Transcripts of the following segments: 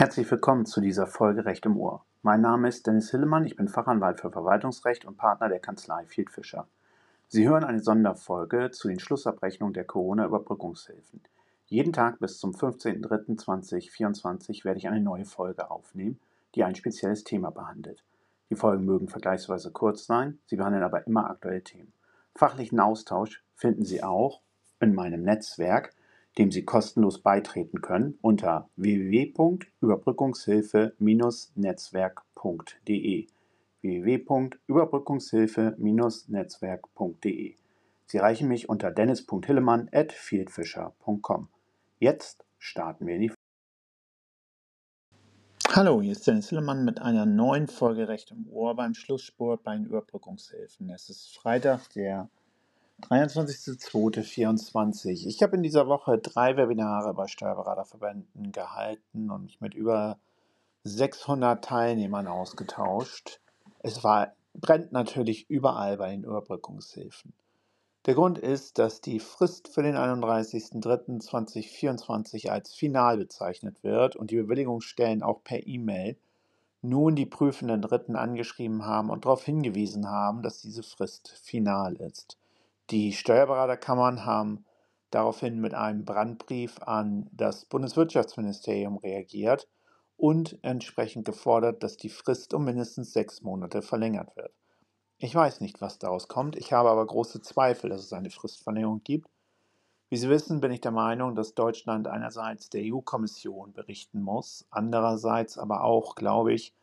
Herzlich willkommen zu dieser Folge Recht im Ohr. Mein Name ist Dennis Hillemann, ich bin Fachanwalt für Verwaltungsrecht und Partner der Kanzlei Field Fischer. Sie hören eine Sonderfolge zu den Schlussabrechnungen der Corona-Überbrückungshilfen. Jeden Tag bis zum 15.03.2024 werde ich eine neue Folge aufnehmen, die ein spezielles Thema behandelt. Die Folgen mögen vergleichsweise kurz sein, sie behandeln aber immer aktuelle Themen. Fachlichen Austausch finden Sie auch in meinem Netzwerk dem Sie kostenlos beitreten können unter www.überbrückungshilfe-netzwerk.de www.überbrückungshilfe-netzwerk.de Sie erreichen mich unter dennis.hillemann@fieldfisher.com. Jetzt starten wir in die Hallo, hier ist Dennis Hillemann mit einer neuen Folge Recht im Ohr beim Schlussspurt bei den Überbrückungshilfen. Es ist Freitag, der 23.02.24. Ich habe in dieser Woche drei Webinare bei Steuerberaterverbänden gehalten und mich mit über 600 Teilnehmern ausgetauscht. Es war, brennt natürlich überall bei den Überbrückungshilfen. Der Grund ist, dass die Frist für den 31.03.2024 als final bezeichnet wird und die Bewilligungsstellen auch per E-Mail nun die prüfenden Dritten angeschrieben haben und darauf hingewiesen haben, dass diese Frist final ist. Die Steuerberaterkammern haben daraufhin mit einem Brandbrief an das Bundeswirtschaftsministerium reagiert und entsprechend gefordert, dass die Frist um mindestens sechs Monate verlängert wird. Ich weiß nicht, was daraus kommt, ich habe aber große Zweifel, dass es eine Fristverlängerung gibt. Wie Sie wissen, bin ich der Meinung, dass Deutschland einerseits der EU-Kommission berichten muss, andererseits aber auch, glaube ich,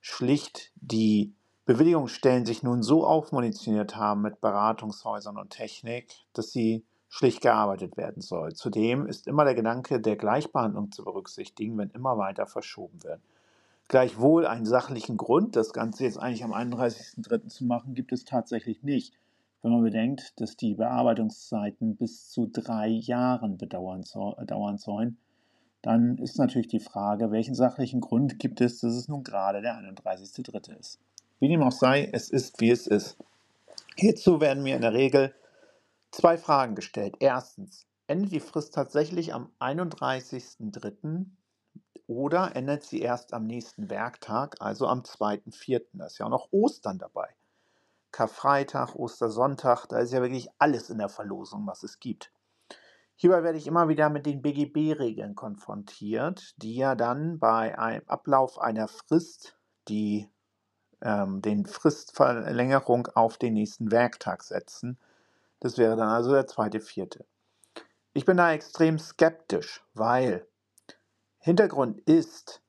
schlicht die Bewilligungsstellen sich nun so aufmunitioniert haben mit Beratungshäusern und Technik, dass sie schlicht gearbeitet werden soll. Zudem ist immer der Gedanke der Gleichbehandlung zu berücksichtigen, wenn immer weiter verschoben wird. Gleichwohl einen sachlichen Grund, das Ganze jetzt eigentlich am 31.03. zu machen, gibt es tatsächlich nicht. Wenn man bedenkt, dass die Bearbeitungszeiten bis zu drei Jahren bedauern dauern sollen, dann ist natürlich die Frage, welchen sachlichen Grund gibt es, dass es nun gerade der 31.03. ist. Wie dem auch sei, es ist, wie es ist. Hierzu werden mir in der Regel zwei Fragen gestellt. Erstens, endet die Frist tatsächlich am 31.03. oder endet sie erst am nächsten Werktag, also am 2.04.? Da ist ja auch noch Ostern dabei. Karfreitag, Ostersonntag, da ist ja wirklich alles in der Verlosung, was es gibt. Hierbei werde ich immer wieder mit den BGB-Regeln konfrontiert, die ja dann bei einem Ablauf einer Frist, die ähm, den Fristverlängerung auf den nächsten Werktag setzen. Das wäre dann also der zweite, vierte. Ich bin da extrem skeptisch, weil Hintergrund ist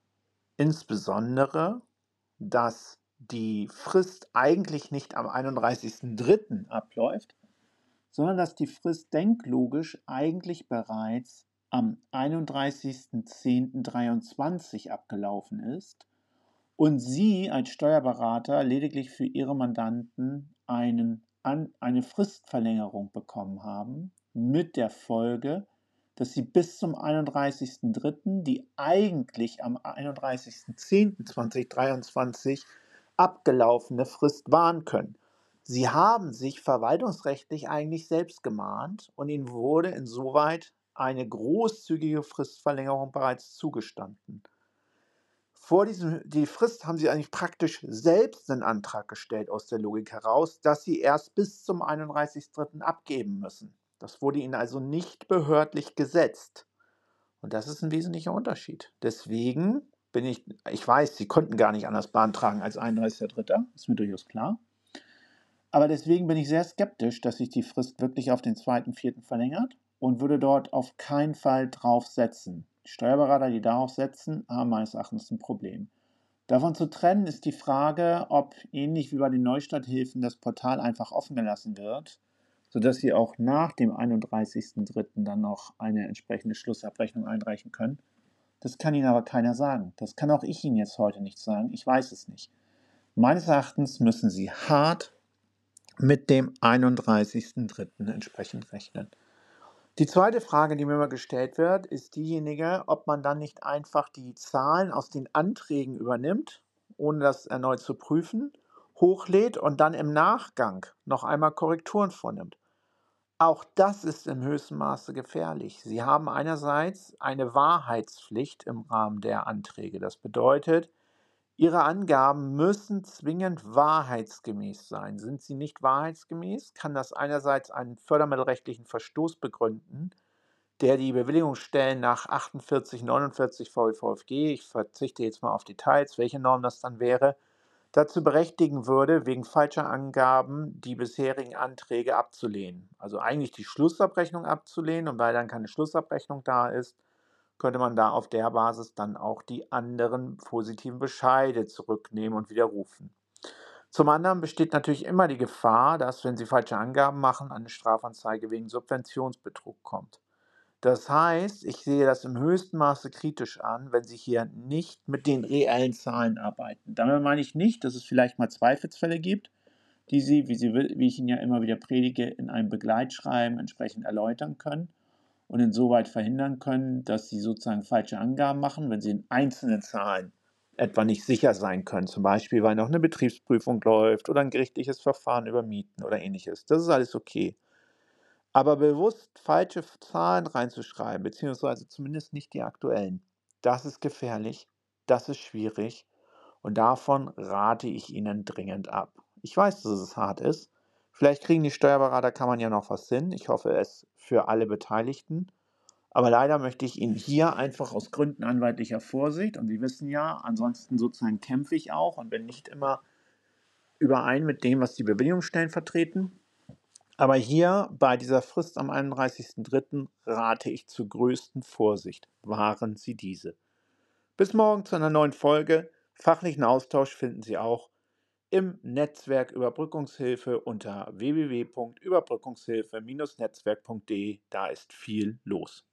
insbesondere, dass die Frist eigentlich nicht am 31.03. abläuft, sondern dass die Frist denklogisch eigentlich bereits am 31.10.23 abgelaufen ist und Sie als Steuerberater lediglich für Ihre Mandanten einen, an, eine Fristverlängerung bekommen haben, mit der Folge, dass Sie bis zum 31.03., die eigentlich am 31.10.2023 abgelaufene Frist wahren können. Sie haben sich verwaltungsrechtlich eigentlich selbst gemahnt und Ihnen wurde insoweit eine großzügige Fristverlängerung bereits zugestanden vor diesem, die Frist haben sie eigentlich praktisch selbst einen Antrag gestellt aus der Logik heraus, dass sie erst bis zum 31.03. abgeben müssen. Das wurde ihnen also nicht behördlich gesetzt. Und das ist ein wesentlicher Unterschied. Deswegen bin ich, ich weiß, sie konnten gar nicht anders beantragen als 31.03., ist mir durchaus klar. Aber deswegen bin ich sehr skeptisch, dass sich die Frist wirklich auf den 2.04. verlängert und würde dort auf keinen Fall drauf setzen. Die Steuerberater, die darauf setzen, haben meines Erachtens ein Problem. Davon zu trennen ist die Frage, ob ähnlich wie bei den Neustarthilfen das Portal einfach offen gelassen wird, sodass Sie auch nach dem 31.03. dann noch eine entsprechende Schlussabrechnung einreichen können. Das kann Ihnen aber keiner sagen. Das kann auch ich Ihnen jetzt heute nicht sagen. Ich weiß es nicht. Meines Erachtens müssen Sie hart mit dem 31.03. entsprechend rechnen. Die zweite Frage, die mir immer gestellt wird, ist diejenige, ob man dann nicht einfach die Zahlen aus den Anträgen übernimmt, ohne das erneut zu prüfen, hochlädt und dann im Nachgang noch einmal Korrekturen vornimmt. Auch das ist im höchsten Maße gefährlich. Sie haben einerseits eine Wahrheitspflicht im Rahmen der Anträge. Das bedeutet, Ihre Angaben müssen zwingend wahrheitsgemäß sein. Sind sie nicht wahrheitsgemäß, kann das einerseits einen fördermittelrechtlichen Verstoß begründen, der die Bewilligungsstellen nach 48, 49 VVFG, ich verzichte jetzt mal auf Details, welche Norm das dann wäre, dazu berechtigen würde, wegen falscher Angaben die bisherigen Anträge abzulehnen. Also eigentlich die Schlussabrechnung abzulehnen und weil dann keine Schlussabrechnung da ist, könnte man da auf der Basis dann auch die anderen positiven Bescheide zurücknehmen und widerrufen. Zum anderen besteht natürlich immer die Gefahr, dass, wenn Sie falsche Angaben machen, eine Strafanzeige wegen Subventionsbetrug kommt. Das heißt, ich sehe das im höchsten Maße kritisch an, wenn Sie hier nicht mit den reellen Zahlen arbeiten. Damit meine ich nicht, dass es vielleicht mal Zweifelsfälle gibt, die Sie, wie, Sie, wie ich Ihnen ja immer wieder predige, in einem Begleitschreiben entsprechend erläutern können und insoweit verhindern können, dass sie sozusagen falsche Angaben machen, wenn sie in einzelnen Zahlen etwa nicht sicher sein können. Zum Beispiel, weil noch eine Betriebsprüfung läuft oder ein gerichtliches Verfahren über Mieten oder ähnliches. Das ist alles okay. Aber bewusst falsche Zahlen reinzuschreiben, beziehungsweise zumindest nicht die aktuellen, das ist gefährlich, das ist schwierig und davon rate ich Ihnen dringend ab. Ich weiß, dass es hart ist, Vielleicht kriegen die Steuerberater, kann man ja noch was hin. Ich hoffe es für alle Beteiligten. Aber leider möchte ich Ihnen hier einfach aus Gründen anwaltlicher Vorsicht, und Sie wissen ja, ansonsten sozusagen kämpfe ich auch und bin nicht immer überein mit dem, was die Bewilligungsstellen vertreten. Aber hier bei dieser Frist am 31.03. rate ich zur größten Vorsicht. Wahren Sie diese. Bis morgen zu einer neuen Folge. Fachlichen Austausch finden Sie auch im Netzwerk Überbrückungshilfe unter www.überbrückungshilfe-netzwerk.de. Da ist viel los.